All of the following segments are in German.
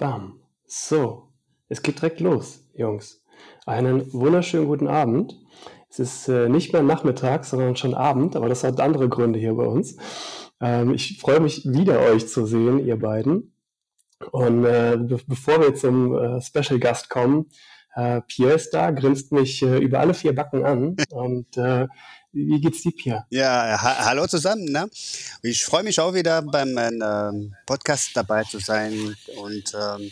Bam. So, es geht direkt los, Jungs. Einen wunderschönen guten Abend. Es ist äh, nicht mehr Nachmittag, sondern schon Abend, aber das hat andere Gründe hier bei uns. Ähm, ich freue mich wieder, euch zu sehen, ihr beiden. Und äh, be bevor wir zum äh, Special Gast kommen, äh, Pierre ist da, grinst mich äh, über alle vier Backen an und äh, wie geht's dir, Pierre? Ja, ha hallo zusammen. Ne? Ich freue mich auch wieder beim ähm, Podcast dabei zu sein. Und ähm,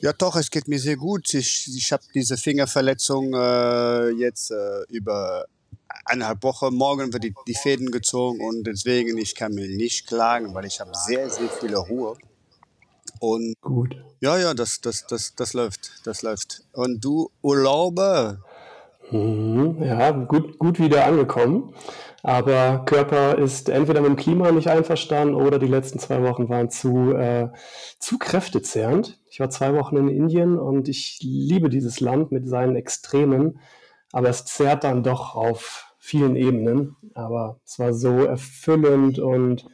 ja, doch, es geht mir sehr gut. Ich, ich habe diese Fingerverletzung äh, jetzt äh, über eineinhalb Wochen. Morgen wird die, die Fäden gezogen und deswegen, ich kann mir nicht klagen, weil ich habe sehr, sehr viel Ruhe. Und gut. Ja, ja, das, das, das, das läuft. Das läuft. Und du Urlaube? Mhm, ja, gut, gut wieder angekommen. Aber Körper ist entweder mit dem Klima nicht einverstanden oder die letzten zwei Wochen waren zu, äh, zu kräftezehrend. Ich war zwei Wochen in Indien und ich liebe dieses Land mit seinen Extremen, aber es zerrt dann doch auf vielen Ebenen. Aber es war so erfüllend und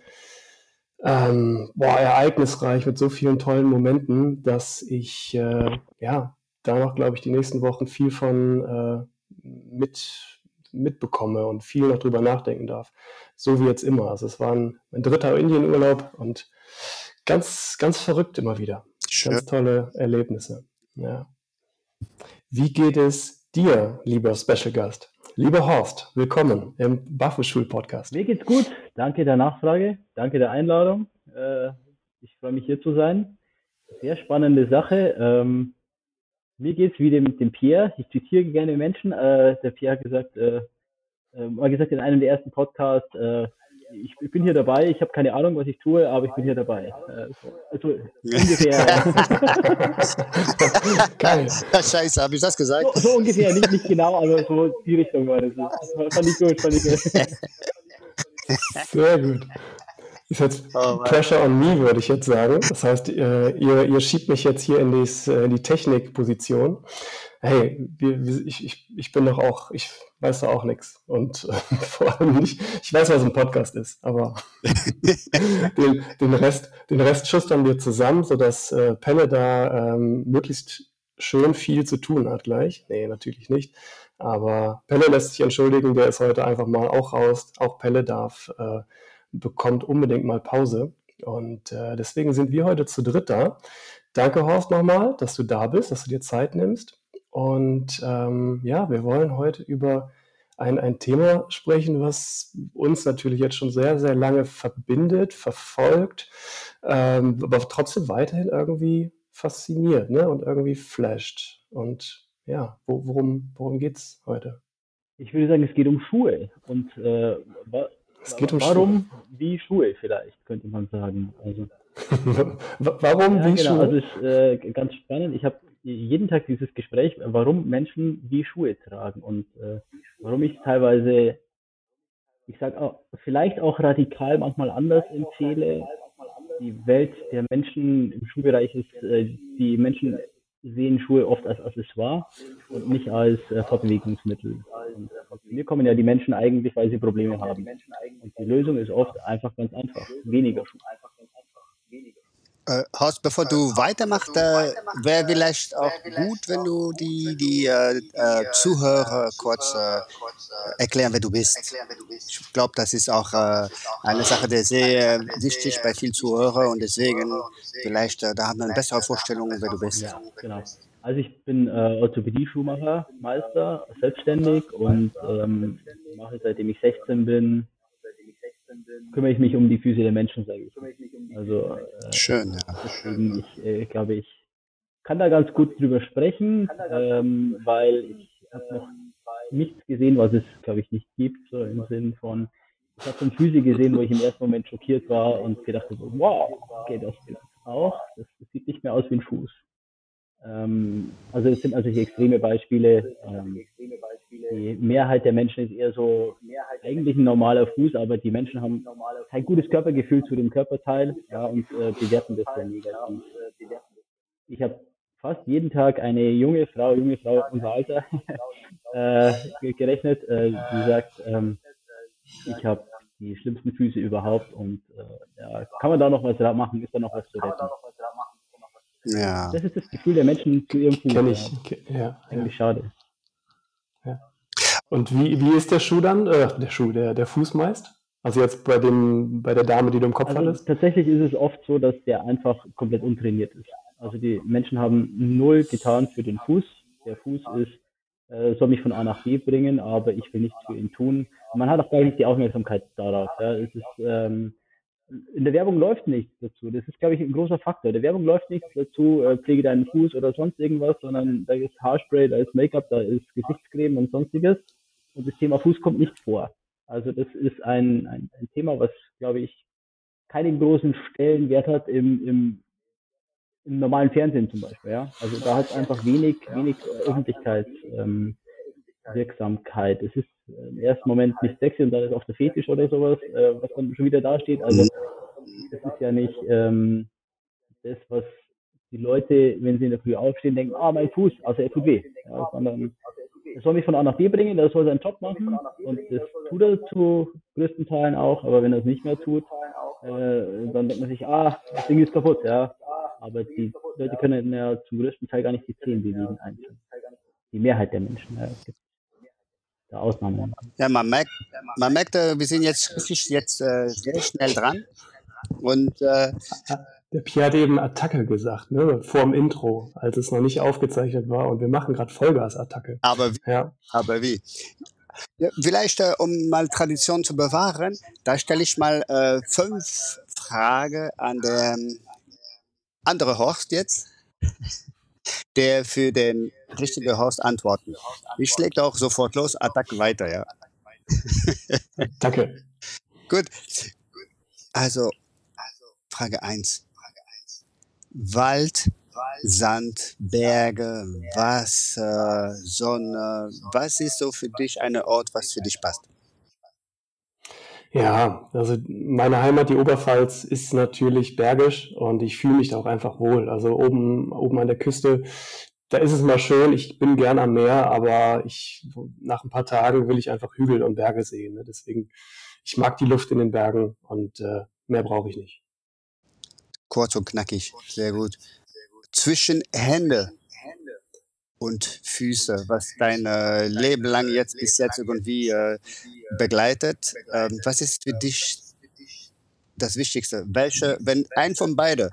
ähm, boah, ereignisreich mit so vielen tollen Momenten, dass ich äh, ja da noch, glaube ich, die nächsten Wochen viel von äh, mit, mitbekomme und viel noch drüber nachdenken darf. So wie jetzt immer. Also es war ein, ein dritter Indienurlaub und ganz, ganz verrückt immer wieder. Schön. Ganz tolle Erlebnisse. Ja. Wie geht es dir, lieber Special Gast? Lieber Horst, willkommen im Baffelschul-Podcast. Mir geht's gut. Danke der Nachfrage. Danke der Einladung. Äh, ich freue mich hier zu sein. Sehr spannende Sache. Mir geht's wie dem, dem Pierre. Ich zitiere gerne Menschen. Äh, der Pierre hat gesagt, äh, äh, mal gesagt in einem der ersten Podcasts, äh, ich, ich bin hier dabei, ich habe keine Ahnung, was ich tue, aber ich bin hier dabei. Äh, so, also ungefähr. Geil. Scheiße, habe ich das gesagt? So, so, ungefähr, nicht, nicht genau, aber so die Richtung war das. Fand ich gut, fand ich gut. Sehr gut. Ist jetzt oh, Pressure on me, würde ich jetzt sagen. Das heißt, äh, ihr, ihr schiebt mich jetzt hier in, dies, äh, in die Technikposition. Hey, ich, ich, ich bin doch auch, ich weiß da auch nichts. Und äh, vor allem nicht, ich weiß, was ein Podcast ist, aber den, den, Rest, den Rest schustern wir zusammen, sodass äh, Pelle da ähm, möglichst schön viel zu tun hat gleich. Nee, natürlich nicht. Aber Pelle lässt sich entschuldigen, der ist heute einfach mal auch raus. Auch Pelle darf äh, bekommt unbedingt mal Pause. Und äh, deswegen sind wir heute zu dritt da. Danke, Horst, nochmal, dass du da bist, dass du dir Zeit nimmst. Und ähm, ja, wir wollen heute über ein, ein Thema sprechen, was uns natürlich jetzt schon sehr, sehr lange verbindet, verfolgt, ähm, aber trotzdem weiterhin irgendwie fasziniert ne? und irgendwie flasht. Und ja, wo, worum, worum geht es heute? Ich würde sagen, es geht um Schuhe. Und äh, es geht um Warum Schuhe. wie Schuhe vielleicht, könnte man sagen. Also, warum ja, wie genau, Schuhe? Also ist äh, ganz spannend. Ich habe jeden Tag dieses Gespräch, warum Menschen wie Schuhe tragen und äh, warum ich teilweise, ich sage auch, vielleicht auch radikal manchmal anders empfehle. Die Welt der Menschen im Schuhbereich ist, äh, die Menschen sehen Schuhe oft als Accessoire und nicht als äh, Fortbewegungsmittel. Und mir kommen ja die Menschen eigentlich, weil sie Probleme haben. Und die Lösung ist oft einfach ganz einfach. Weniger Schuhe. Äh, Horst, bevor du weitermachst, äh, wäre vielleicht auch gut, wenn du die, die äh, äh, Zuhörer kurz äh, erklären, wer du bist. Ich glaube, das ist auch äh, eine Sache, die sehr wichtig bei vielen Zuhörern und deswegen vielleicht, da haben wir eine bessere Vorstellung, wer du bist. Ja, genau. Also ich bin äh, Orthopädie-Schuhmacher, Meister, selbstständig und ähm, mache seitdem ich 16 bin kümmere ich mich um die Füße der Menschen, sage ich. Also äh, schön, ja. Deswegen, ich äh, glaube, ich kann da ganz gut drüber sprechen, ähm, weil ich habe noch nichts gesehen, was es, glaube ich, nicht gibt, so im Sinn von, ich habe schon Füße gesehen, wo ich im ersten Moment schockiert war und gedacht habe, wow, okay, das gibt auch, das, das sieht nicht mehr aus wie ein Fuß. Ähm, also es sind natürlich extreme Beispiele. Ähm, die Mehrheit der Menschen ist eher so eigentlich ein normaler Fuß, aber die Menschen haben kein gutes Körpergefühl zu dem Körperteil ja, und äh, bewerten das sehr negativ. Ich habe fast jeden Tag eine junge Frau, junge Frau unser Alter äh, gerechnet, äh, die sagt, ähm, ich habe die schlimmsten Füße überhaupt und äh, ja, kann man da noch was machen, ist da noch was zu retten? Ja. Das ist das Gefühl der Menschen zu ihrem Fuß. Kenn ich. Ja. Eigentlich ja. schade. Ja. Und wie, wie ist der Schuh dann? Äh, der Schuh, der, der Fuß meist? Also jetzt bei dem, bei der Dame, die du im Kopf also hattest? Tatsächlich ist es oft so, dass der einfach komplett untrainiert ist. Also die Menschen haben null getan für den Fuß. Der Fuß ist, äh, soll mich von A nach B bringen, aber ich will nichts für ihn tun. Man hat auch gar nicht die Aufmerksamkeit darauf. Ja. Es ist, ähm, in der Werbung läuft nichts dazu. Das ist, glaube ich, ein großer Faktor. In der Werbung läuft nichts dazu, äh, pflege deinen Fuß oder sonst irgendwas, sondern da ist Haarspray, da ist Make-up, da ist Gesichtscreme und sonstiges. Und das Thema Fuß kommt nicht vor. Also das ist ein, ein, ein Thema, was, glaube ich, keinen großen Stellenwert hat im, im, im normalen Fernsehen zum Beispiel. Ja? Also da hat es einfach wenig, wenig Öffentlichkeitswirksamkeit. Ähm, es ist im ersten Moment nicht sexy und dann ist auch der Fetisch oder sowas, äh, was dann schon wieder dasteht. Also das ist ja nicht ähm, das, was die Leute, wenn sie in der Früh aufstehen, denken, ah, mein Fuß, also er tut weh. Ja, sondern er soll mich von A nach B bringen, er soll seinen Job machen und das tut er zu größten Teilen auch, aber wenn er es nicht mehr tut, äh, dann denkt man sich, ah, das Ding ist kaputt, ja. Aber die Leute können ja zum größten Teil gar nicht die Zehen bewegen einzeln. Die Mehrheit der Menschen. Ja. Es gibt da Ausnahmen. Ja, man merkt, man merkt, äh, wir sind jetzt richtig jetzt äh, sehr schnell dran. Und äh, der Pierre hat eben Attacke gesagt, ne, vor dem Intro, als es noch nicht aufgezeichnet war. Und wir machen gerade Vollgas-Attacke. Aber wie? Ja. Aber wie? Ja, vielleicht, äh, um mal Tradition zu bewahren, da stelle ich mal äh, fünf Fragen an der ähm, andere Horst jetzt, der für den richtigen Horst antworten. Ich schlägt auch sofort los, Attacke weiter, ja. Danke. Gut. Also, Frage 1. Wald, Sand, Berge, Wasser, Sonne. Was ist so für dich ein Ort, was für dich passt? Ja, also meine Heimat, die Oberpfalz, ist natürlich bergisch und ich fühle mich da auch einfach wohl. Also oben, oben an der Küste, da ist es mal schön. Ich bin gern am Meer, aber ich, nach ein paar Tagen will ich einfach Hügel und Berge sehen. Ne? Deswegen, ich mag die Luft in den Bergen und äh, mehr brauche ich nicht. Kurz und knackig, sehr gut. Zwischen Hände und Füße, was dein äh, Leben lang jetzt bis jetzt irgendwie äh, begleitet. Ähm, was ist für dich das Wichtigste? Welche, wenn ein von beide,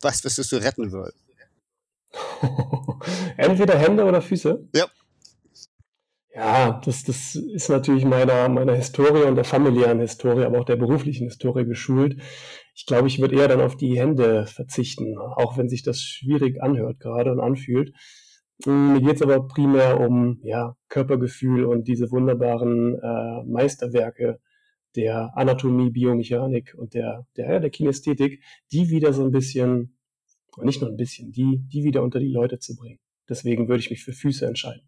was wirst du retten wollen? Entweder Hände oder Füße? Ja. Ja, das, das ist natürlich meiner, meiner Historie und der familiären Historie, aber auch der beruflichen Historie geschult. Ich glaube, ich würde eher dann auf die Hände verzichten, auch wenn sich das schwierig anhört gerade und anfühlt. Hm, mir geht es aber primär um ja, Körpergefühl und diese wunderbaren äh, Meisterwerke der Anatomie, Biomechanik und der, der, der Kinästhetik, die wieder so ein bisschen, nicht nur ein bisschen, die, die wieder unter die Leute zu bringen. Deswegen würde ich mich für Füße entscheiden.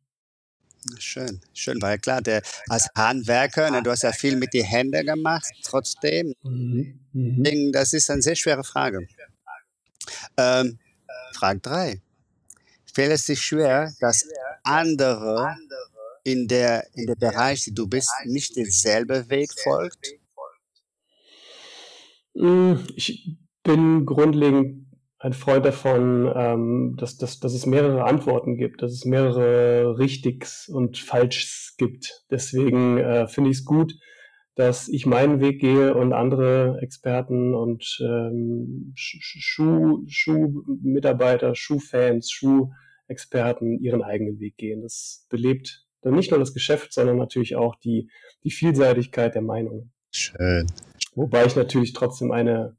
Schön, schön, weil klar, der als Handwerker, ne, du hast ja viel mit den Händen gemacht, trotzdem. Mhm. Mhm. Das ist eine sehr schwere Frage. Ähm, Frage 3. Fällt es schwer, dass andere in der, in der Bereich, die du bist, nicht denselben Weg folgt? Hm, ich bin grundlegend ein Freund davon, ähm, dass, dass, dass es mehrere Antworten gibt, dass es mehrere Richtigs und Falschs gibt. Deswegen äh, finde ich es gut, dass ich meinen Weg gehe und andere Experten und ähm, Schuh, Schuhmitarbeiter, Schuhfans, Schuhexperten ihren eigenen Weg gehen. Das belebt dann nicht nur das Geschäft, sondern natürlich auch die, die Vielseitigkeit der Meinungen. Schön. Wobei ich natürlich trotzdem eine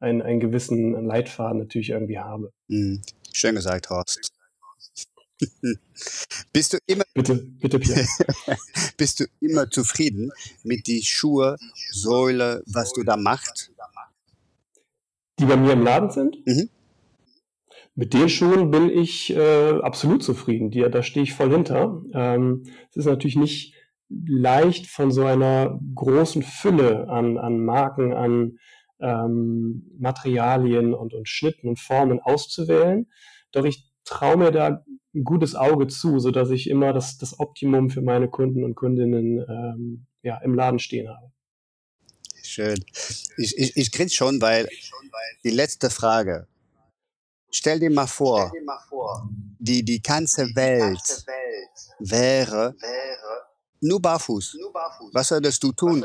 einen, einen gewissen Leitfaden natürlich irgendwie habe. Mhm. Schön gesagt, Horst. bist du immer bitte bitte Pierre. bist du immer zufrieden mit die Schuhe Säule was du da machst die bei mir im Laden sind mhm. mit den Schuhen bin ich äh, absolut zufrieden die, da stehe ich voll hinter ähm, es ist natürlich nicht leicht von so einer großen Fülle an, an Marken an ähm, Materialien und, und Schnitten und Formen auszuwählen. Doch ich traue mir da ein gutes Auge zu, so dass ich immer das, das Optimum für meine Kunden und Kundinnen ähm, ja, im Laden stehen habe. Schön. Ich, ich, ich grinse schon, weil die letzte Frage Stell dir mal vor, die, die ganze Welt wäre nur barfuß. Was würdest du tun?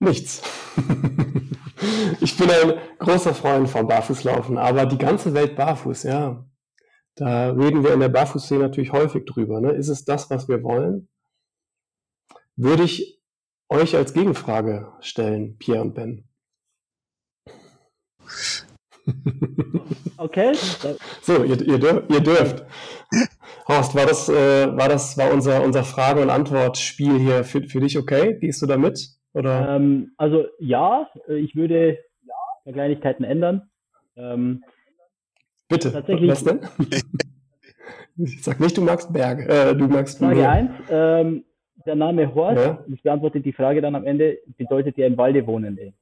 Nichts. ich bin ein großer Freund vom Barfußlaufen, aber die ganze Welt barfuß, ja. Da reden wir in der Barfußszene natürlich häufig drüber. Ne? Ist es das, was wir wollen? Würde ich euch als Gegenfrage stellen, Pierre und Ben. Okay. So, ihr, ihr, dürft, ihr dürft. Horst, war das, äh, war das war unser, unser Frage- und Antwortspiel hier für, für dich okay? Gehst du da mit? Oder? Ähm, also ja, ich würde ja, Kleinigkeiten ändern. Ähm, Bitte, tatsächlich, was denn? ich sag nicht, du magst Berge. Äh, du magst Frage 1. Ähm, der Name Horst, ja. ich beantworte die Frage dann am Ende, bedeutet ja im Walde wohnende.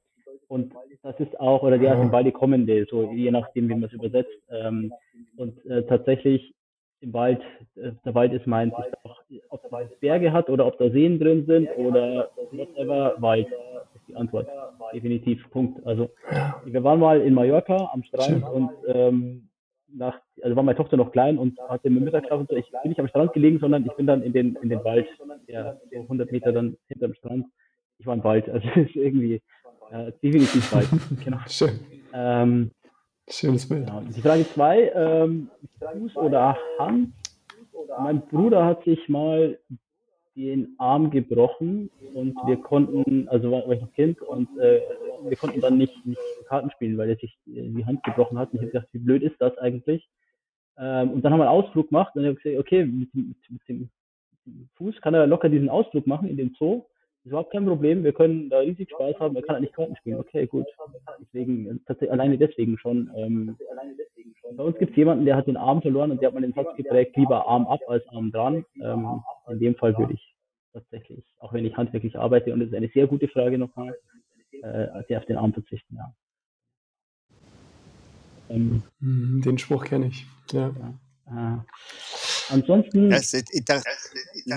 Und das ist auch, oder der aus dem Walde kommende, so je nachdem, wie man es übersetzt. Ähm, und äh, tatsächlich im Wald, äh, der Wald ist meint, auch, ob der Wald Berge hat oder ob da Seen drin sind oder whatever, Wald ist die Antwort. Definitiv, Punkt. Also wir waren mal in Mallorca am Strand und ähm, nach, also war meine Tochter noch klein und hatte mit Mittagsschlaf und so. Ich bin nicht am Strand gelegen, sondern ich bin dann in den, in den Wald, ja, so 100 Meter dann hinterm Strand. Ich war im Wald, also ist irgendwie äh, definitiv Wald. genau. Schön. Ähm, Schönes Bild. Genau. Die Frage zwei, ähm, Fuß oder Hand? Mein Bruder hat sich mal den Arm gebrochen und wir konnten, also war, war ich noch Kind und äh, wir konnten dann nicht, nicht Karten spielen, weil er sich die Hand gebrochen hat. Und ich habe gedacht, wie blöd ist das eigentlich? Ähm, und dann haben wir einen Ausflug gemacht und ich habe gesagt, okay, mit, mit, mit, dem Fuß kann er locker diesen Ausflug machen in den Zoo. Das ist überhaupt kein Problem, wir können da riesig Spaß haben, er kann halt nicht Karten spielen. Okay, gut. Deswegen, tatsächlich, alleine deswegen schon. Ähm, bei uns gibt es jemanden, der hat den Arm verloren und der hat mal den Satz geprägt, lieber Arm ab als Arm dran. Ähm, in dem Fall würde ich tatsächlich, auch wenn ich handwerklich arbeite, und das ist eine sehr gute Frage nochmal, äh, sehr auf den Arm verzichten, ja. Ähm, hm, den Spruch kenne ich. Ja. ja. Äh, ansonsten,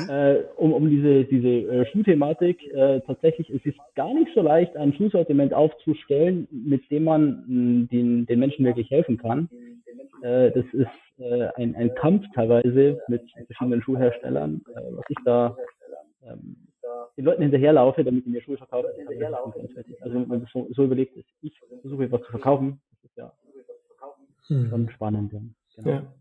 äh, um, um diese, diese äh, Schuhthematik, äh, tatsächlich ist es gar nicht so leicht, ein Schuhsortiment aufzustellen, mit dem man mh, den, den Menschen wirklich helfen kann. Äh, das ist äh, ein, ein Kampf teilweise mit verschiedenen Schuhherstellern, äh, was ich da ähm, den Leuten hinterherlaufe, damit die mir Schuhe verkaufen. Also wenn man das so, so überlegt, ist, ich versuche was zu verkaufen, das ist ja hm. schon spannend. Ja. Genau. ja.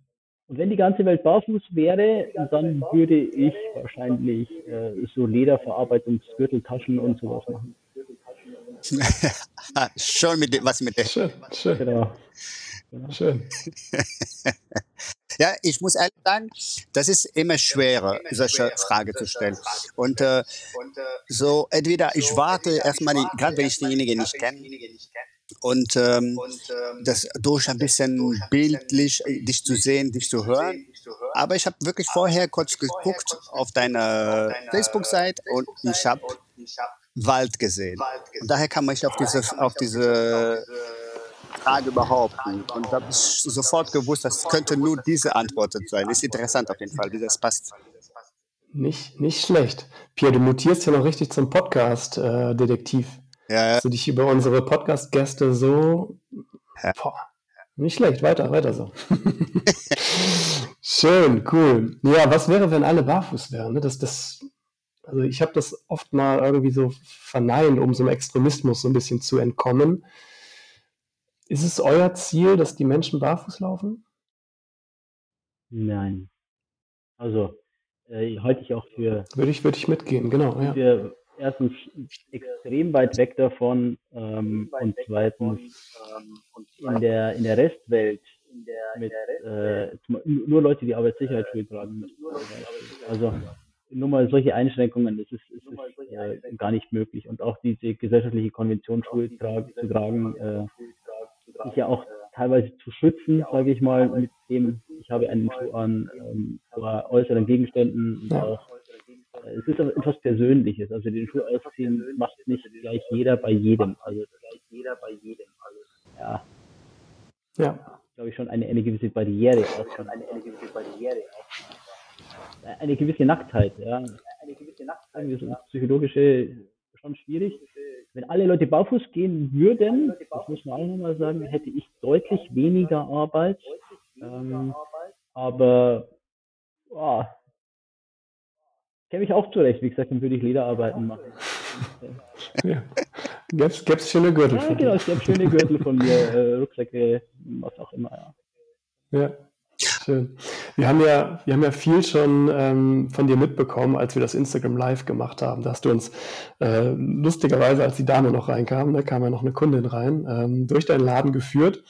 Und wenn die ganze Welt barfuß wäre, dann würde ich wahrscheinlich äh, so Lederverarbeitungsgürtel, Taschen und sowas machen. schon mit dem, was mit der. Schön, schön. Genau. genau. Schön. Ja, ich muss ehrlich sagen, das ist immer schwerer, solche Frage zu stellen. Und äh, so entweder ich warte erstmal, gerade wenn ich denjenigen nicht kenne, und ähm, das durch ein bisschen bildlich äh, dich zu sehen, dich zu hören. Aber ich habe wirklich vorher kurz geguckt auf deine Facebook-Seite und ich habe Wald gesehen. Und daher kam ich auf diese, auf diese Frage behaupten. Und da habe ich sofort gewusst, das könnte nur diese Antwort sein. Ist interessant auf jeden Fall, wie das passt. Nicht, nicht schlecht. Pierre, du mutierst ja noch richtig zum Podcast-Detektiv. Äh, ja, ja. Du dich über unsere Podcast-Gäste so. Ja. Boah, nicht schlecht, weiter, weiter so. Schön, cool. Ja, was wäre, wenn alle barfuß wären? Ne? Das, das, also ich habe das oft mal irgendwie so verneint, um so einem Extremismus so ein bisschen zu entkommen. Ist es euer Ziel, dass die Menschen barfuß laufen? Nein. Also äh, halte ich auch für. Würde ich, würde ich mitgehen, genau. Ja. Wir erstens extrem weit weg davon ähm, und zweitens in der in der Restwelt mit äh, nur Leute, die Arbeitssicherheitsschuhe tragen müssen. Also nur mal solche Einschränkungen, das ist, ist, ist äh, gar nicht möglich. Und auch diese gesellschaftliche Konvention Schuhe tra zu tragen, äh, sich ja auch teilweise zu schützen, sage ich mal, mit dem, ich habe einen Schuh an ähm, vor äußeren Gegenständen und auch äh, es ist etwas Persönliches. Also den Schuh ausziehen macht nicht gleich jeder bei jedem. Also gleich jeder bei jedem. Also ja. Ja. Glaube ich schon eine, eine gewisse Barriere auch. Schon eine, eine gewisse Barriere auch. Eine gewisse Nacktheit, ja. Eine gewisse Nacktheit. Irgendwie so psychologische schon schwierig. wenn alle Leute barfuß gehen würden, das muss man auch nochmal sagen, hätte ich deutlich weniger Arbeit. Ähm, aber oh, käme ich auch zurecht. Wie gesagt, dann würde ich Lederarbeiten machen. ja. Gäbe es schöne Gürtel ja, genau, es gäbe schöne Gürtel von mir, äh, Rucksäcke, was auch immer, ja. Ja, schön. Wir haben ja, wir haben ja viel schon ähm, von dir mitbekommen, als wir das Instagram Live gemacht haben. Da hast du uns äh, lustigerweise, als die Dame noch reinkam, da kam ja noch eine Kundin rein, ähm, durch deinen Laden geführt.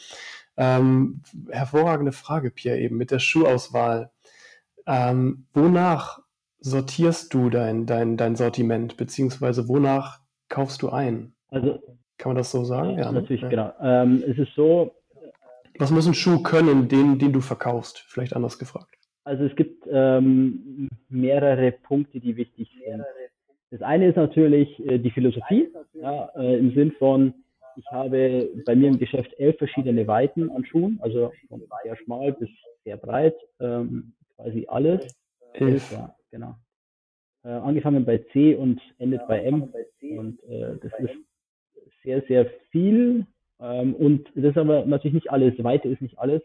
Ähm, hervorragende Frage, Pierre, eben mit der Schuhauswahl. Ähm, wonach sortierst du dein, dein, dein Sortiment, beziehungsweise wonach kaufst du ein? Also, Kann man das so sagen? Ja, ne? natürlich, ja. genau. Ähm, es ist so. Was muss ein Schuh können, den, den du verkaufst? Vielleicht anders gefragt. Also es gibt ähm, mehrere Punkte, die wichtig sind. Das eine ist natürlich äh, die Philosophie, ja, äh, im Sinn von, ich habe bei mir im Geschäft elf verschiedene Weiten an Schuhen, also von sehr schmal bis sehr breit, ähm, quasi alles. Elf, ja, genau. Äh, angefangen bei C und endet bei M. Und äh, das ist sehr, sehr viel. Ähm, und das ist aber natürlich nicht alles. Weite ist nicht alles,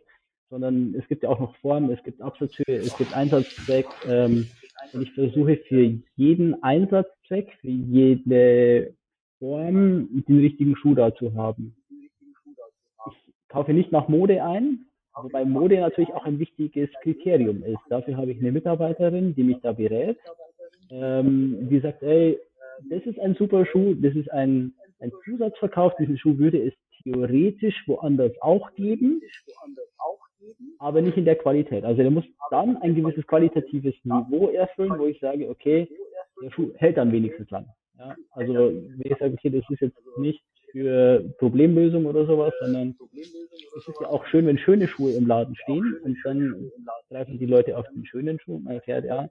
sondern es gibt ja auch noch Formen, es gibt Absatzhöhe, es gibt Einsatzzweck. Ähm, und ich versuche für jeden Einsatzzweck, für jede Form den richtigen Schuh da zu haben. Ich kaufe nicht nach Mode ein, wobei Mode natürlich auch ein wichtiges Kriterium ist. Dafür habe ich eine Mitarbeiterin, die mich da berät, ähm, die sagt, ey, das ist ein super Schuh, das ist ein, ein Zusatzverkauf, diesen Schuh würde es theoretisch woanders auch geben, aber nicht in der Qualität. Also der muss dann ein gewisses qualitatives Niveau erfüllen, wo ich sage, okay, der Schuh hält dann wenigstens lang. Ja, also wenn ich sage, okay, das ist jetzt nicht für Problemlösung oder sowas, sondern es ist ja auch schön, wenn schöne Schuhe im Laden stehen und dann greifen die Leute auf den schönen Schuh und man erfährt, ja,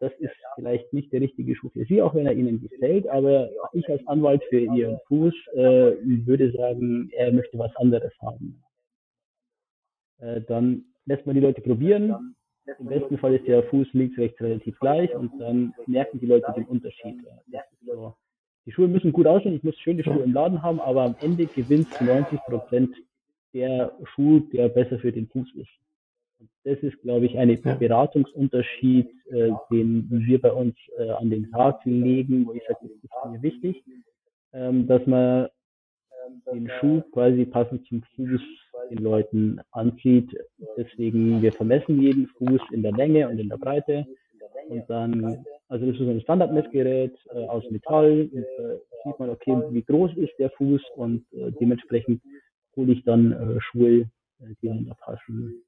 das ist vielleicht nicht der richtige Schuh für Sie, auch wenn er Ihnen gefällt, aber ich als Anwalt für Ihren Fuß äh, würde sagen, er möchte was anderes haben. Äh, dann lässt man die Leute probieren, im besten Fall ist der Fuß links, rechts relativ gleich und dann merken die Leute den Unterschied. So. Die Schuhe müssen gut aussehen, ich muss schöne Schuhe im Laden haben, aber am Ende gewinnt 90 Prozent der Schuh, der besser für den Fuß ist. Und das ist, glaube ich, ein. Beratungsunterschied, äh, den wir bei uns äh, an den Tag legen, wo ich sage, das ist mir wichtig, ähm, dass man den Schuh quasi passend zum Fuß den Leuten anzieht. Deswegen, wir vermessen jeden Fuß in der Länge und in der Breite. Und dann, also das ist ein Standardmessgerät äh, aus Metall. Und, äh, sieht man, okay, wie groß ist der Fuß und äh, dementsprechend hole ich dann äh, Schuhe, äh, die dann da passen.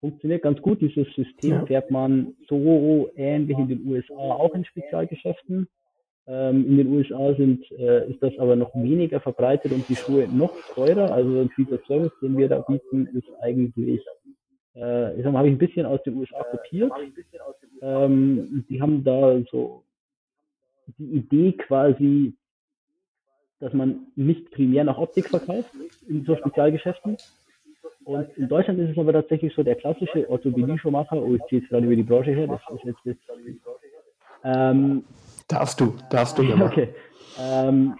Funktioniert ganz gut. Dieses System fährt man so ähnlich in den USA auch in Spezialgeschäften. Ähm, in den USA sind, äh, ist das aber noch weniger verbreitet und die Schuhe noch teurer. Also dieser Service, den wir da bieten, ist eigentlich, äh, ich sag mal, habe ich ein bisschen aus den USA kopiert. Ähm, die haben da so die Idee quasi, dass man nicht primär nach Optik verkauft in so Spezialgeschäften. Und in Deutschland ist es aber tatsächlich so, der klassische Orthopädie-Schuhmacher, oh, ich ziehe jetzt gerade über die Branche her, das ist jetzt das, ähm, Darfst du, darfst du ja Okay. Ähm,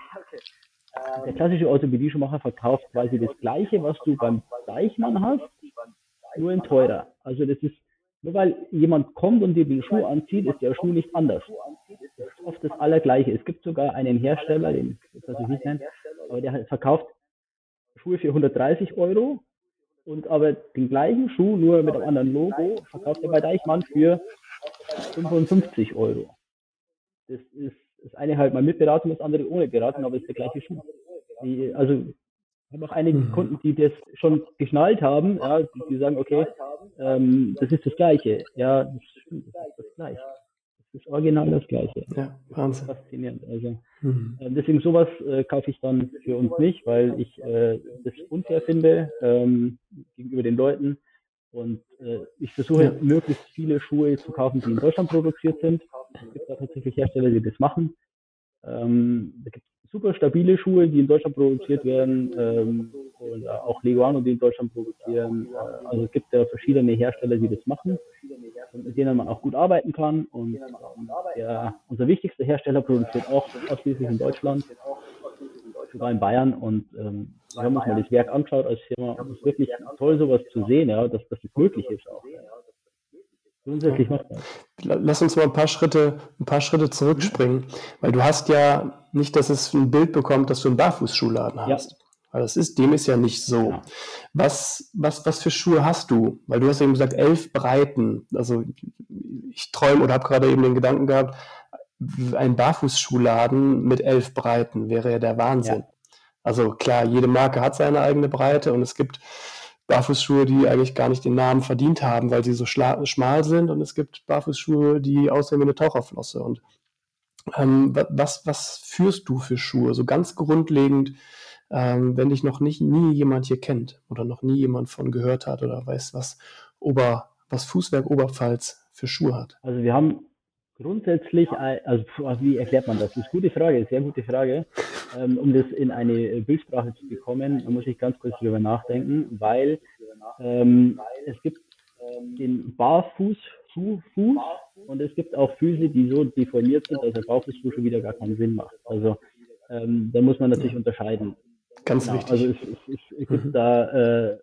der klassische Orthopädie-Schuhmacher verkauft quasi das Gleiche, was du beim Deichmann hast, nur in teurer. Also das ist, nur weil jemand kommt und dir den Schuh anzieht, ist der Schuh nicht anders. Das ist oft das Allergleiche. Es gibt sogar einen Hersteller, den das ich nicht nennen, aber der verkauft Schuhe für 130 Euro und aber den gleichen Schuh, nur mit einem anderen Logo, verkauft er bei Deichmann für 55 Euro das ist das eine halt mal mit Beratung, das andere ohne Beratung, aber es ist der gleiche Schuh. Die, also ich habe auch einige mhm. Kunden, die das schon geschnallt haben, ja, die, die sagen, okay, ähm, das ist das Gleiche. Ja, das, das ist das Gleiche. Das ist original das Gleiche. Ja, Wahnsinn. Faszinierend. Also, mhm. äh, deswegen sowas äh, kaufe ich dann für uns nicht, weil ich äh, das unfair finde ähm, gegenüber den Leuten. Und äh, ich versuche ja. möglichst viele Schuhe zu kaufen, die in Deutschland produziert sind. Es gibt da tatsächlich Hersteller, die das machen. Ähm, da gibt super stabile Schuhe, die in Deutschland produziert werden, ähm, oder auch Leguano, die in Deutschland produzieren. Äh, also es gibt ja verschiedene Hersteller, die das machen und mit denen man auch gut arbeiten kann. Und ähm, der, unser wichtigster Hersteller produziert auch ausschließlich in Deutschland, sogar in Bayern. Und ähm, wir haben uns mal das Werk angeschaut als Firma. Und es ist wirklich toll, sowas zu sehen, ja, dass, dass das möglich ist auch. Ja. Grundsätzlich machbar. Lass uns mal ein paar Schritte, ein paar Schritte zurückspringen, weil du hast ja nicht, dass es ein Bild bekommt, dass du einen Barfußschuhladen hast. Ja. Weil das ist, dem ist ja nicht so. Ja. Was, was, was für Schuhe hast du? Weil du hast eben gesagt, elf Breiten. Also ich träume oder habe gerade eben den Gedanken gehabt, ein Barfußschuhladen mit elf Breiten wäre ja der Wahnsinn. Ja. Also klar, jede Marke hat seine eigene Breite und es gibt Barfußschuhe, die eigentlich gar nicht den Namen verdient haben, weil sie so schmal sind. Und es gibt Barfußschuhe, die aussehen wie eine Taucherflosse. Und ähm, was, was führst du für Schuhe? So ganz grundlegend, ähm, wenn dich noch nicht nie jemand hier kennt oder noch nie jemand von gehört hat oder weiß, was Ober, was Fußwerk Oberpfalz für Schuhe hat. Also wir haben grundsätzlich, also wie erklärt man das? Das ist eine gute Frage, sehr gute Frage. Ähm, um das in eine Bildsprache zu bekommen, muss ich ganz kurz drüber nachdenken, weil ähm, es gibt den Barfuß, Fuß und es gibt auch Füße, die so deformiert sind, dass der Barfußschuh schon wieder gar keinen Sinn macht. Also ähm, da muss man natürlich unterscheiden. Ganz genau, wichtig. Also es, es, es gibt mhm. da äh,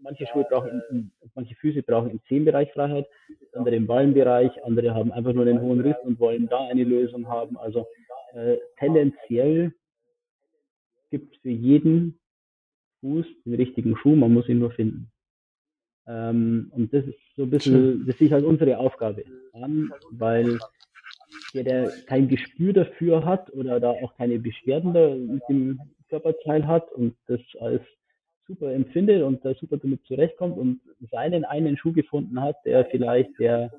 manche Schuhe brauchen, manche Füße brauchen im Zehenbereich Freiheit, andere im Ballenbereich, andere haben einfach nur einen hohen Riss und wollen da eine Lösung haben. Also äh, tendenziell gibt für jeden Fuß den richtigen Schuh, man muss ihn nur finden. Ähm, und das ist so ein bisschen, das ist halt unsere Aufgabe an, weil der, der kein Gespür dafür hat oder da auch keine Beschwerden da mit dem Körperteil hat und das als super empfindet und da super damit zurechtkommt und seinen einen Schuh gefunden hat, der vielleicht der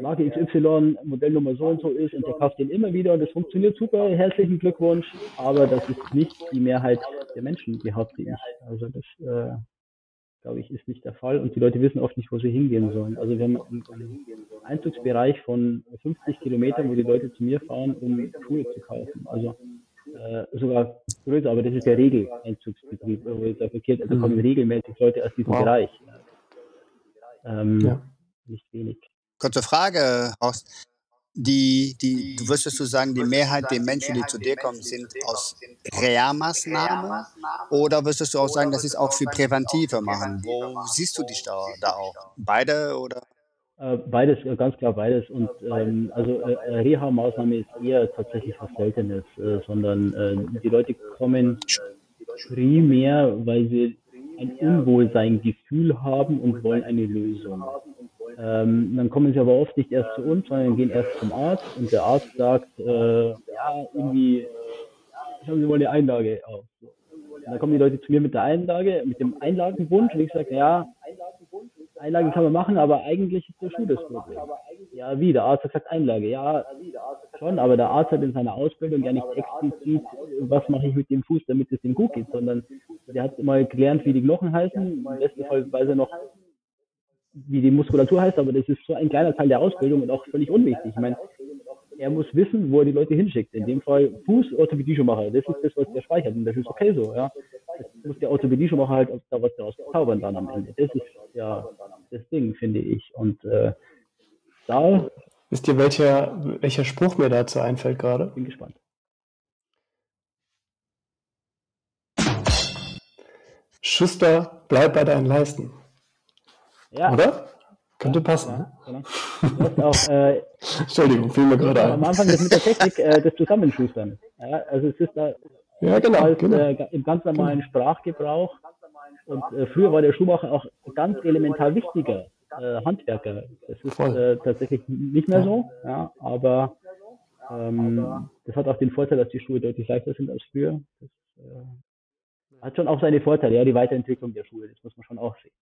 Marke XY, Modellnummer so und so ist und der kauft den immer wieder und das funktioniert super, herzlichen Glückwunsch, aber das ist nicht die Mehrheit der Menschen, behaupte ich. Also das, äh, glaube ich, ist nicht der Fall und die Leute wissen oft nicht, wo sie hingehen sollen. Also wir haben einen Einzugsbereich von 50 Kilometern, wo die Leute zu mir fahren, um Schuhe zu kaufen. Also äh, sogar größer, aber das ist der Regeleinzugsbetrieb, wo jetzt verkehrt, also kommen mhm. regelmäßig Leute aus diesem wow. Bereich. Ähm, ja. Nicht wenig. Kurze Frage, Horst. Die, die, du würdest du sagen, die Mehrheit der Menschen, die zu dir kommen, sind aus Reha-Maßnahmen? Oder würdest du auch sagen, das ist auch für Präventive machen? Wo siehst du dich da, da auch? Beide oder? Äh, beides, äh, ganz klar beides. Und ähm, also äh, Reha-Maßnahme ist eher tatsächlich was Seltenes, äh, sondern äh, die Leute kommen primär, weil sie ein Unwohlsein-Gefühl haben und wollen eine Lösung. Ähm, dann kommen sie aber oft nicht erst zu uns, sondern gehen erst zum Arzt und der Arzt sagt, äh, ja, irgendwie, haben Sie wohl eine Einlage auf. Und dann kommen die Leute zu mir mit der Einlage, mit dem Einlagenwunsch und ich sage, ja, Einlage kann man machen, aber eigentlich ist der Schuh das Problem. Ja, wie? Der Arzt hat gesagt Einlage. Ja, schon, aber der Arzt hat in seiner Ausbildung ja nicht explizit, was mache ich mit dem Fuß, damit es ihm gut geht, sondern der hat mal gelernt, wie die Knochen heißen. Im besten Fall weiß er noch, wie die Muskulatur heißt, aber das ist so ein kleiner Teil der Ausbildung und auch völlig unwichtig. Ich meine, er muss wissen, wo er die Leute hinschickt. In dem Fall Fuß, Orthopädie Schuhmacher. Das ist das, was der speichert und das ist okay so, ja. Das muss der Orthopädie Schuhmacher halt da was daraus zaubern dann am Ende. Das ist ja das Ding, finde ich. Und äh, da. Wisst ihr, welcher, welcher Spruch mir dazu einfällt gerade? Bin gespannt. Schuster, bleib bei deinen Leisten. Ja. Oder? Könnte passen. Ja, genau. auch, äh, Entschuldigung, fiel mir gerade ein. Am Anfang das mit der Technik äh, des Zusammenschustern. Ja, also es ist da ja, genau, als, genau. Äh, im ganz normalen genau. Sprachgebrauch. Und äh, früher war der Schuhmacher auch ganz elementar wichtiger äh, Handwerker. Das ist äh, tatsächlich nicht mehr so, ja, aber ähm, das hat auch den Vorteil, dass die Schuhe deutlich leichter sind als früher. Das äh, hat schon auch seine Vorteile, ja, die Weiterentwicklung der Schuhe, das muss man schon auch sehen.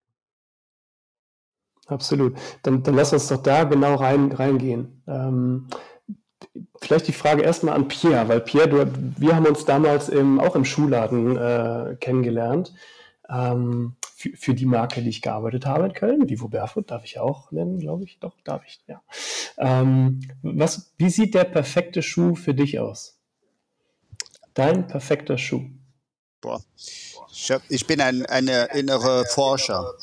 Absolut. Dann, dann lass uns doch da genau rein, reingehen. Ähm, vielleicht die Frage erstmal an Pierre, weil Pierre, du, wir haben uns damals im, auch im Schuhladen äh, kennengelernt. Ähm, für, für, die Marke, die ich gearbeitet habe in Köln, Vivo Barefoot, darf ich auch nennen, glaube ich. Doch, darf ich, ja. Ähm, was, wie sieht der perfekte Schuh für dich aus? Dein perfekter Schuh. Boah. Ich, hab, ich bin ein eine innere Forscher.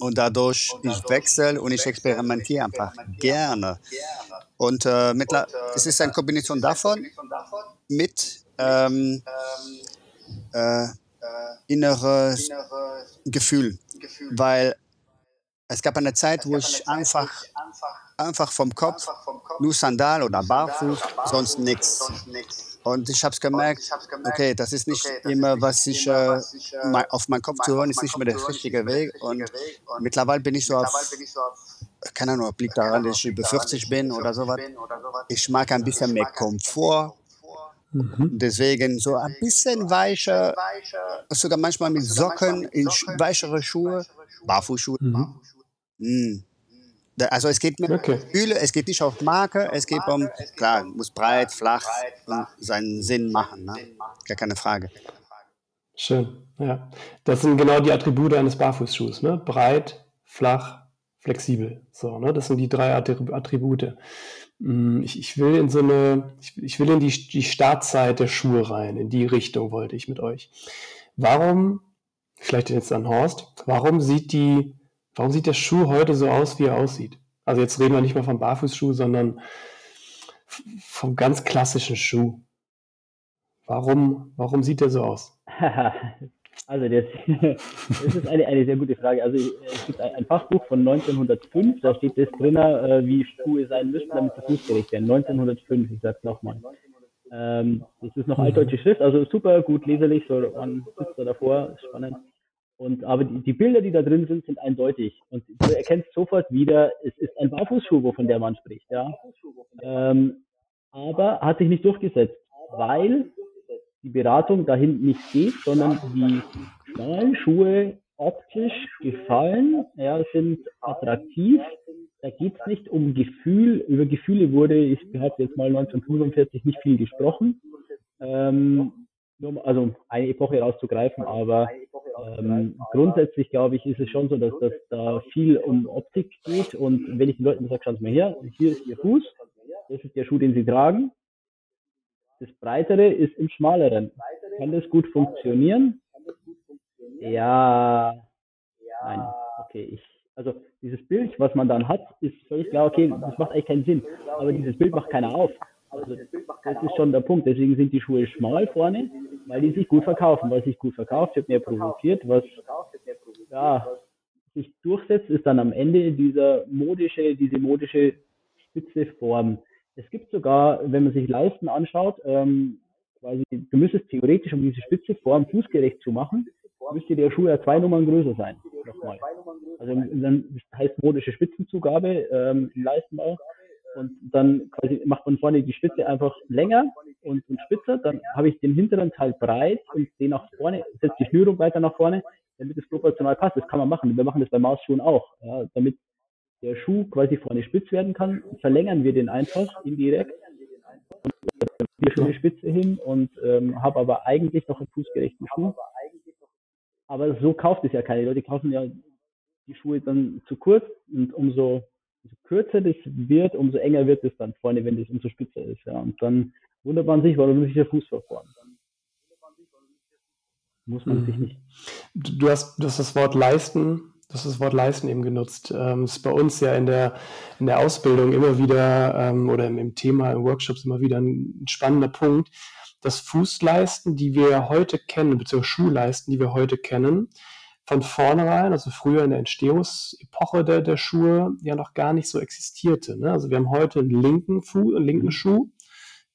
Und dadurch, ich wechsle und ich experimentiere einfach gerne. Und äh, es ist eine Kombination davon mit ähm, äh, inneres Gefühl. Weil es gab eine Zeit, wo ich einfach, einfach vom Kopf nur Sandal oder Barfuß, sonst nichts. Und ich habe es gemerkt, okay, das ist nicht immer, was ich äh, auf meinen Kopf zu hören, ist nicht mehr der richtige Weg. Und mittlerweile bin ich so auf, keine Ahnung, liegt daran, dass ich über 40 bin oder sowas. Ich mag ein bisschen mehr Komfort. Mhm. Deswegen so ein bisschen weicher, sogar manchmal mit Socken in weichere Schuhe, Barfußschuhe. Mhm. Mm. Also es geht mir okay. Gefühle, es geht nicht auf Marke, es geht um, klar, muss breit, flach und seinen Sinn machen, ne? gar keine Frage. Schön, ja. Das sind genau die Attribute eines Barfußschuhs, ne? Breit, flach, flexibel. So, ne? Das sind die drei Attribute. Mm, ich, ich will in so eine, ich, ich will in die, die Startzeit der Schuhe rein, in die Richtung wollte ich mit euch. Warum, vielleicht jetzt an Horst, warum sieht die Warum sieht der Schuh heute so aus, wie er aussieht? Also jetzt reden wir nicht mehr vom Barfußschuh, sondern vom ganz klassischen Schuh. Warum, warum sieht der so aus? also das, das ist eine, eine sehr gute Frage. Also es gibt ein, ein Fachbuch von 1905, da steht das drin, äh, wie Schuhe sein müssen, damit sie fußgerecht werden. 1905, ich sag's nochmal. Ähm, das ist noch altdeutsche Schrift, also super gut leserlich, so man sitzt da davor, spannend. Und, aber die, die, Bilder, die da drin sind, sind eindeutig. Und du erkennst sofort wieder, es ist ein Barfußschuh, wovon der Mann spricht, ja. Ähm, aber hat sich nicht durchgesetzt, weil die Beratung dahin nicht geht, sondern die schmalen Schuhe optisch gefallen, ja, sind attraktiv. Da geht es nicht um Gefühl. Über Gefühle wurde, ich behaupte jetzt mal 1945, nicht viel gesprochen. Ähm, nur, also eine Epoche rauszugreifen, aber ähm, grundsätzlich glaube ich, ist es schon so, dass das da viel um Optik geht. und wenn ich den Leuten sage, schaut mal her, hier ist ihr Fuß, das ist der Schuh, den sie tragen. Das Breitere ist im Schmaleren. Kann das gut funktionieren? Ja, nein, okay, ich, also dieses Bild, was man dann hat, ist völlig klar, okay, das macht eigentlich keinen Sinn, aber dieses Bild macht keiner auf. Also das ist schon der Punkt. Deswegen sind die Schuhe schmal vorne, weil die sich gut verkaufen. Was sich gut verkauft, wird mehr provoziert. Was ja, sich durchsetzt, ist dann am Ende dieser modische, diese modische spitze Form. Es gibt sogar, wenn man sich Leisten anschaut, ähm, quasi, du müsstest theoretisch, um diese spitze Form fußgerecht zu machen, müsste der Schuh ja zwei Nummern größer sein. Nochmal. Also dann das heißt modische Spitzenzugabe ähm, Leistenbau und dann quasi macht man vorne die Spitze einfach länger und, und spitzer, dann habe ich den hinteren Teil breit und den nach vorne, setze die Schnürung weiter nach vorne, damit es proportional passt. Das kann man machen. Wir machen das bei Mausschuhen auch. Ja, damit der Schuh quasi vorne spitz werden kann, verlängern wir den einfach indirekt und hier schon die Spitze hin und ähm, habe aber eigentlich noch einen fußgerechten Schuh. Aber so kauft es ja keine Leute. Die kaufen ja die Schuhe dann zu kurz und umso umso kürzer das wird, umso enger wird es dann vorne, wenn das umso spitzer ist. Ja. Und dann wundert man sich, warum sich der Fuß verformt. Muss man mhm. sich nicht. Du hast, du hast das Wort leisten, du hast das Wort leisten eben genutzt. Ähm, das ist bei uns ja in der, in der Ausbildung immer wieder ähm, oder im, im Thema, im Workshops immer wieder ein spannender Punkt. Das Fußleisten, die wir heute kennen, beziehungsweise Schuhleisten, die wir heute kennen, von vornherein, also früher in der Entstehungsepoche der, der Schuhe, ja noch gar nicht so existierte. Ne? Also wir haben heute einen linken, Fu einen linken mhm. Schuh,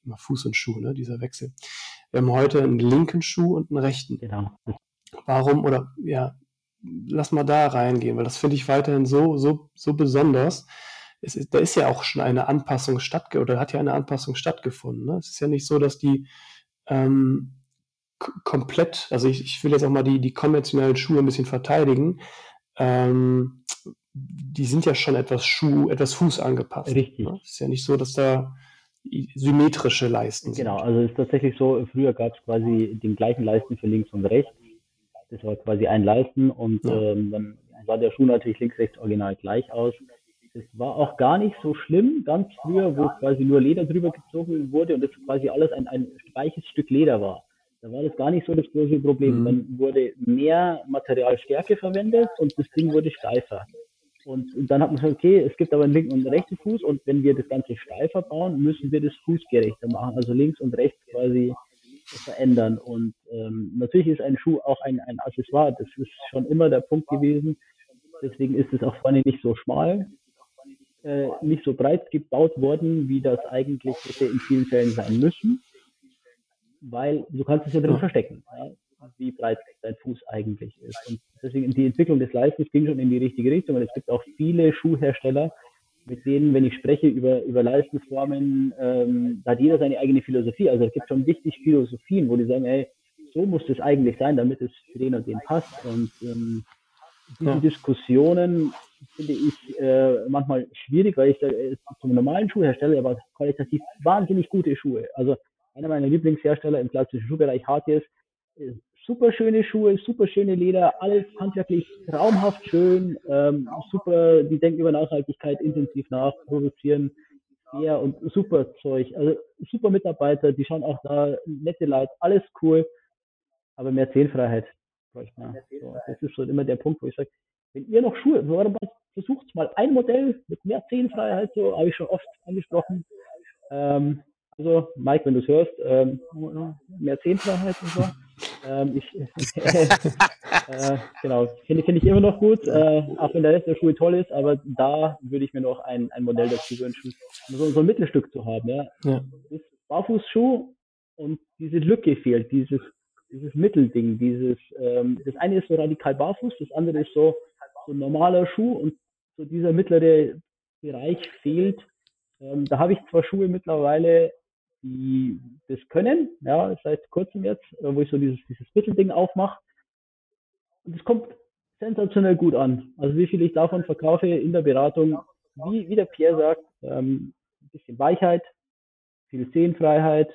immer Fuß und Schuh, ne? dieser Wechsel. Wir haben heute einen linken Schuh und einen rechten. Genau. Warum oder ja, lass mal da reingehen, weil das finde ich weiterhin so, so, so besonders. Es ist, da ist ja auch schon eine Anpassung stattgefunden, oder hat ja eine Anpassung stattgefunden. Ne? Es ist ja nicht so, dass die ähm, komplett, also ich, ich will jetzt auch mal die, die konventionellen Schuhe ein bisschen verteidigen. Ähm, die sind ja schon etwas Schuh, etwas Fuß angepasst. Richtig. Ne? Ist ja nicht so, dass da symmetrische Leisten sind. Genau, also es ist tatsächlich so, früher gab es quasi den gleichen Leisten für links und rechts. Das war quasi ein Leisten und ja. ähm, dann sah der Schuh natürlich links, rechts original gleich aus. das war auch gar nicht so schlimm, ganz früher, wo quasi nur Leder drüber gezogen wurde und das quasi alles ein, ein weiches Stück Leder war. Da war das gar nicht so das große Problem. Mhm. Dann wurde mehr Materialstärke verwendet und das Ding wurde steifer. Und, und dann hat man gesagt, okay, es gibt aber einen linken und einen rechten Fuß und wenn wir das Ganze steifer bauen, müssen wir das fußgerechter machen, also links und rechts quasi verändern. Und ähm, natürlich ist ein Schuh auch ein, ein Accessoire, das ist schon immer der Punkt gewesen. Deswegen ist es auch vorne nicht so schmal, äh, nicht so breit gebaut worden, wie das eigentlich hätte in vielen Fällen sein müssen, weil du kannst es ja drin verstecken. Ja? wie breit dein Fuß eigentlich ist. Und deswegen die Entwicklung des Leistens ging schon in die richtige Richtung. Und es gibt auch viele Schuhhersteller, mit denen, wenn ich spreche über, über Leistungsformen, ähm, da hat jeder seine eigene Philosophie. Also es gibt schon wichtig Philosophien, wo die sagen, ey, so muss das eigentlich sein, damit es für den und den passt. Und ähm, diese ja. Diskussionen finde ich äh, manchmal schwierig, weil ich da äh, zum normalen Schuhhersteller aber qualitativ wahnsinnig gute Schuhe. Also einer meiner Lieblingshersteller im klassischen Schuhbereich, Hartius, super schöne Schuhe, super schöne Leder, alles handwerklich traumhaft schön, ähm, super, die denken über Nachhaltigkeit intensiv nach, produzieren sehr und super Zeug, also super Mitarbeiter, die schauen auch da, nette Leute, alles cool, aber mehr Zehnfreiheit bräuchte man. So, das ist so immer der Punkt, wo ich sage, wenn ihr noch Schuhe, versucht mal ein Modell mit mehr Zehnfreiheit, so habe ich schon oft angesprochen. Ähm, also Mike, wenn du es hörst, ähm, mehr Zehnfreiheit und so. Ähm, ich, äh, genau, finde find ich immer noch gut, äh, auch wenn der Rest der Schuhe toll ist, aber da würde ich mir noch ein, ein Modell dazu wünschen, so, so ein Mittelstück zu haben. Ja. ja. Das Barfußschuh und diese Lücke fehlt, dieses, dieses Mittelding, dieses, ähm, das eine ist so radikal barfuß, das andere ist so, so ein normaler Schuh und so dieser mittlere Bereich fehlt. Ähm, da habe ich zwar Schuhe mittlerweile, die das können, ja, seit kurzem jetzt, äh, wo ich so dieses, dieses Mittelding aufmache. Und es kommt sensationell gut an. Also wie viel ich davon verkaufe in der Beratung, wie, wie der Pierre sagt, ähm, ein bisschen Weichheit, viel Sehnfreiheit,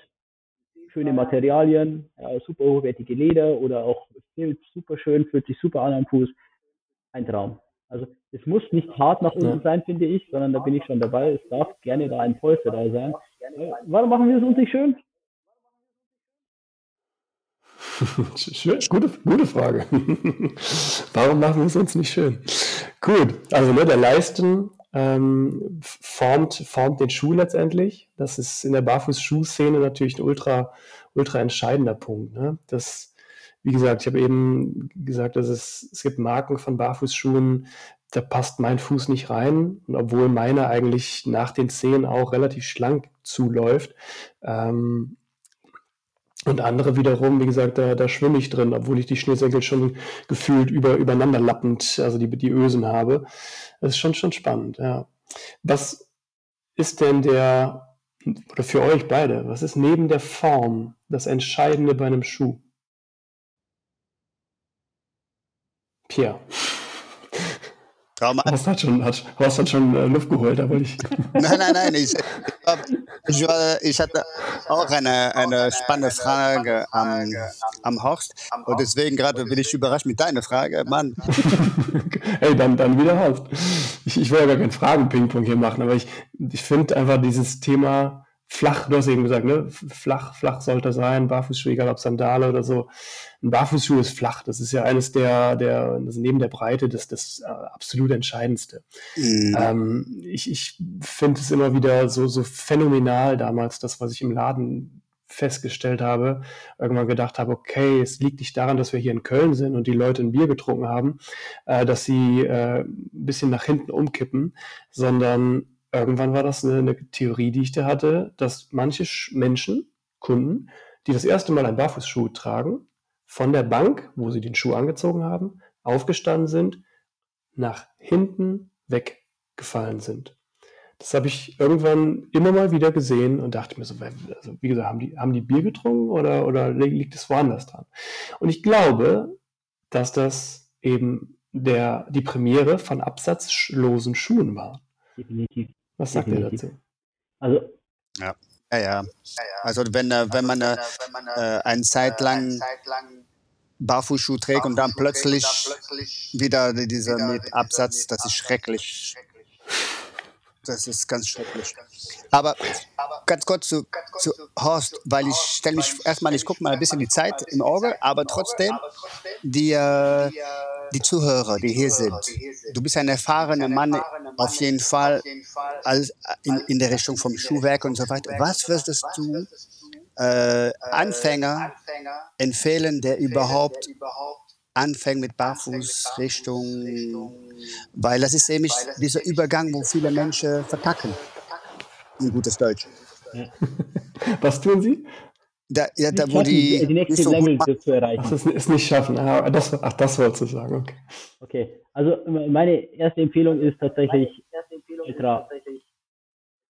schöne Materialien, ja, super hochwertige Leder oder auch super schön, fühlt sich super an am Fuß. Ein Traum. Also es muss nicht hart nach unten sein, finde ich, sondern da bin ich schon dabei. Es darf gerne da ein Polster da sein. Warum machen wir es uns nicht schön? schön gute, gute Frage. Warum machen wir es uns nicht schön? Gut, also ne, der Leisten ähm, formt, formt den Schuh letztendlich. Das ist in der Barfußschuhszene natürlich ein ultra, ultra entscheidender Punkt. Ne? Das, wie gesagt, ich habe eben gesagt, dass es, es gibt Marken von Barfußschuhen, da passt mein Fuß nicht rein. Und obwohl meiner eigentlich nach den Zehen auch relativ schlank zuläuft. Ähm, und andere wiederum, wie gesagt, da, da schwimme ich drin, obwohl ich die Schneesenkel schon gefühlt über, übereinander lappend, also die, die Ösen habe. Das ist schon, schon spannend, ja. Was ist denn der, oder für euch beide, was ist neben der Form das Entscheidende bei einem Schuh? Pierre. Trauma. Horst hat schon, hat, Horst hat schon äh, Luft geholt, da wollte ich. nein, nein, nein. Ich, ich, war, ich hatte auch eine, eine spannende Frage am, am Horst. Und deswegen gerade bin ich überrascht mit deiner Frage. Mann. hey, dann, dann wieder Horst. Ich, ich will ja gar keinen Fragen-Ping-Pong hier machen, aber ich, ich finde einfach dieses Thema flach, du hast eben gesagt, ne? flach, flach sollte sein, Barfußschuh, egal ob Sandale oder so. Ein Barfußschuh ist flach, das ist ja eines der, der das neben der Breite das, das äh, absolut Entscheidendste. Mhm. Ähm, ich ich finde es immer wieder so, so phänomenal damals, das, was ich im Laden festgestellt habe, irgendwann gedacht habe, okay, es liegt nicht daran, dass wir hier in Köln sind und die Leute ein Bier getrunken haben, äh, dass sie äh, ein bisschen nach hinten umkippen, sondern irgendwann war das eine, eine Theorie, die ich da hatte, dass manche Menschen, Kunden, die das erste Mal einen Barfußschuh tragen, von der Bank, wo sie den Schuh angezogen haben, aufgestanden sind, nach hinten weggefallen sind. Das habe ich irgendwann immer mal wieder gesehen und dachte mir so, also wie gesagt, haben die, haben die Bier getrunken oder, oder liegt es woanders dran? Und ich glaube, dass das eben der, die Premiere von absatzlosen Schuhen war. Definitiv. Was sagt ihr dazu? Also, ja. Ja, ja. Also wenn, äh, wenn man äh, äh eine Zeit lang Barfußschuh trägt und dann plötzlich wieder dieser mit Absatz, das ist schrecklich. das ist ganz schrecklich. Aber ganz kurz zu, zu Horst, weil ich stelle mich erstmal, ich gucke mal ein bisschen die Zeit im Auge, aber trotzdem, die, äh, die Zuhörer, die hier sind, du bist ein erfahrener Mann auf jeden Fall als, in, in der Richtung vom Schuhwerk und so weiter. Was würdest du äh, Anfänger empfehlen, der überhaupt anfängt mit Barfußrichtung, weil das ist nämlich dieser Übergang, wo viele Menschen verkacken. Ein gutes Deutsch. Was tun sie? Da, ja, da, wo die, die nächste so Level zu erreichen. Ach, das ist nicht schaffen. Ah, das, ach, das wolltest du sagen. Okay. okay, also meine erste Empfehlung ist tatsächlich Ultra.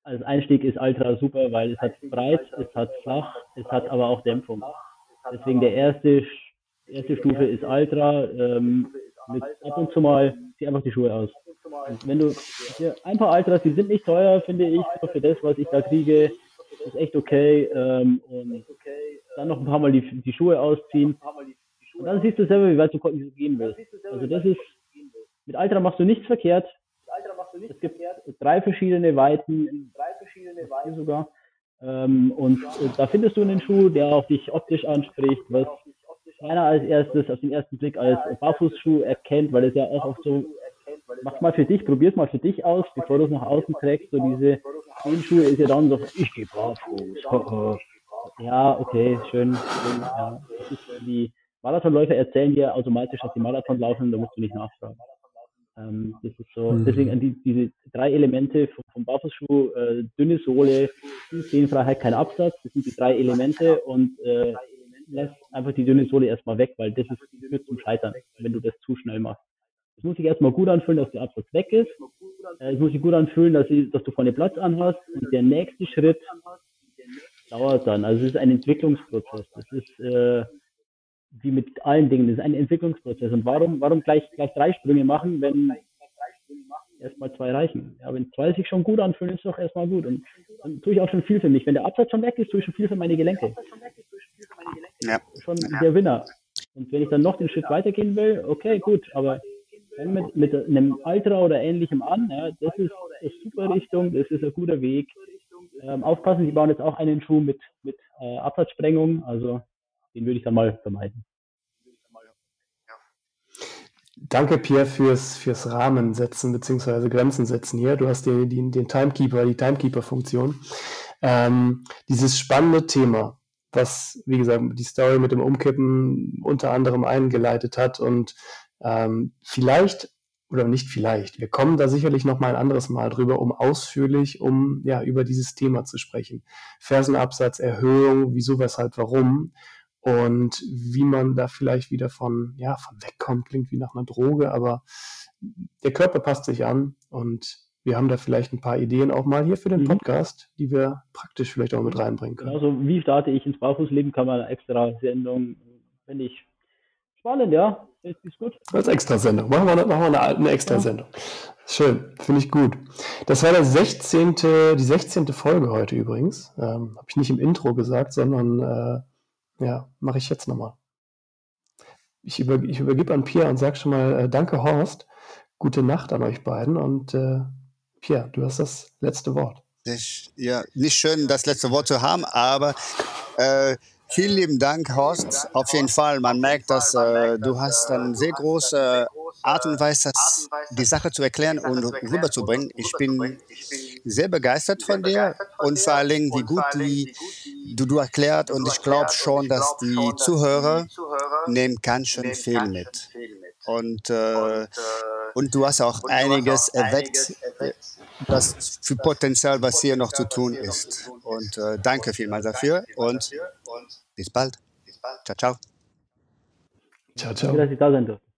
Als Einstieg ist Ultra super, weil es hat breit, es hat flach, es hat aber auch Dämpfung. Deswegen der erste erste Stufe ist Ultra. Ähm, mit ab und zu mal zieh einfach die Schuhe aus. Und wenn du ja, ein paar Ultras, die sind nicht teuer, finde ich, für das, was ich da kriege, ist echt okay. Ähm, und dann noch ein paar Mal die, die Schuhe ausziehen. Und dann siehst du selber, wie weit du gehen willst. Also das ist, mit Ultra machst du nichts verkehrt. Es gibt drei verschiedene Weiten, drei verschiedene Weiten sogar. Ähm, und äh, da findest du einen Schuh, der auch dich optisch anspricht, was keiner als erstes auf den ersten Blick als Barfußschuh erkennt, weil es ja auch oft so, mach mal für dich, probier's mal für dich aus, bevor du es nach außen trägst. So diese Schuhe ist ja dann so, ich gehe barfuß. ja, okay, schön. schön ja. die Marathonläufer erzählen dir automatisch, dass die Marathon laufen, da musst du nicht nachfragen. Ähm, das ist so, mhm. deswegen die, diese drei Elemente vom, vom Barfußschuh, äh, dünne Sohle, Sehnfreiheit, kein Absatz, das sind die drei Elemente und äh, lässt einfach die dünne Sohle erstmal weg, weil das ist, führt zum Scheitern, wenn du das zu schnell machst. Es muss sich erstmal gut anfühlen, dass der Absatz weg ist. Äh, es muss sich gut anfühlen, dass, ich, dass du vorne Platz anhast. Und der nächste Schritt dauert dann. Also es ist ein Entwicklungsprozess. Das ist äh, wie mit allen Dingen, das ist ein Entwicklungsprozess. Und warum, warum gleich, gleich drei Sprünge machen, wenn erstmal zwei reichen? Ja, wenn zwei sich schon gut anfühlen, ist doch erstmal gut. Und dann tue ich auch schon viel für mich. Wenn der Absatz schon weg ist, tue ich schon viel für meine Gelenke ja. schon der Winner. Und wenn ich dann noch den Schritt weitergehen will, okay, gut, aber fang mit, mit einem Ultra oder ähnlichem an, ja, das ist eine super Richtung, das ist ein guter Weg. Ähm, aufpassen, sie bauen jetzt auch einen Schuh mit, mit äh, Absatzsprengung, also den würde ich dann mal vermeiden. Danke, Pierre, fürs, fürs Rahmen setzen bzw. Grenzen setzen hier. Du hast den, den, den Timekeeper, die Timekeeper-Funktion. Ähm, dieses spannende Thema, was, wie gesagt, die Story mit dem Umkippen unter anderem eingeleitet hat. Und ähm, vielleicht oder nicht vielleicht, wir kommen da sicherlich noch mal ein anderes Mal drüber, um ausführlich, um ja über dieses Thema zu sprechen. Fersenabsatz, Erhöhung, wieso, weshalb, warum und wie man da vielleicht wieder von, ja, von wegkommt, klingt wie nach einer Droge, aber der Körper passt sich an und wir haben da vielleicht ein paar Ideen auch mal hier für den mhm. Podcast, die wir praktisch vielleicht auch mit reinbringen können. Also wie starte ich ins Barfußleben, kann man extra Sendung, finde ich spannend, ja. Ist gut. Als extra Sendung. Machen wir, machen wir eine, eine extra ja. Schön, finde ich gut. Das war der 16., die 16. Folge heute übrigens. Ähm, Habe ich nicht im Intro gesagt, sondern äh, ja, mache ich jetzt nochmal. Ich, über, ich übergebe an Pia und sage schon mal äh, Danke, Horst. Gute Nacht an euch beiden und äh, Pierre, du hast das letzte Wort. Ich, ja, nicht schön, das letzte Wort zu haben, aber äh, vielen lieben Dank, Horst. Auf jeden Fall, man merkt, dass äh, du hast eine sehr große Art und Weise, die Sache zu erklären und rüberzubringen. Ich bin sehr begeistert von dir und vor allen Dingen, wie gut die, du, du erklärt und ich glaube schon, dass die Zuhörer nehmen ganz schön viel mit. Und, äh, und du hast auch einiges erweckt, das für Potenzial, was hier noch zu tun ist. Und äh, danke vielmals dafür und bis bald. Ciao, ciao. Ciao, ciao. Dass ich da sein durfte.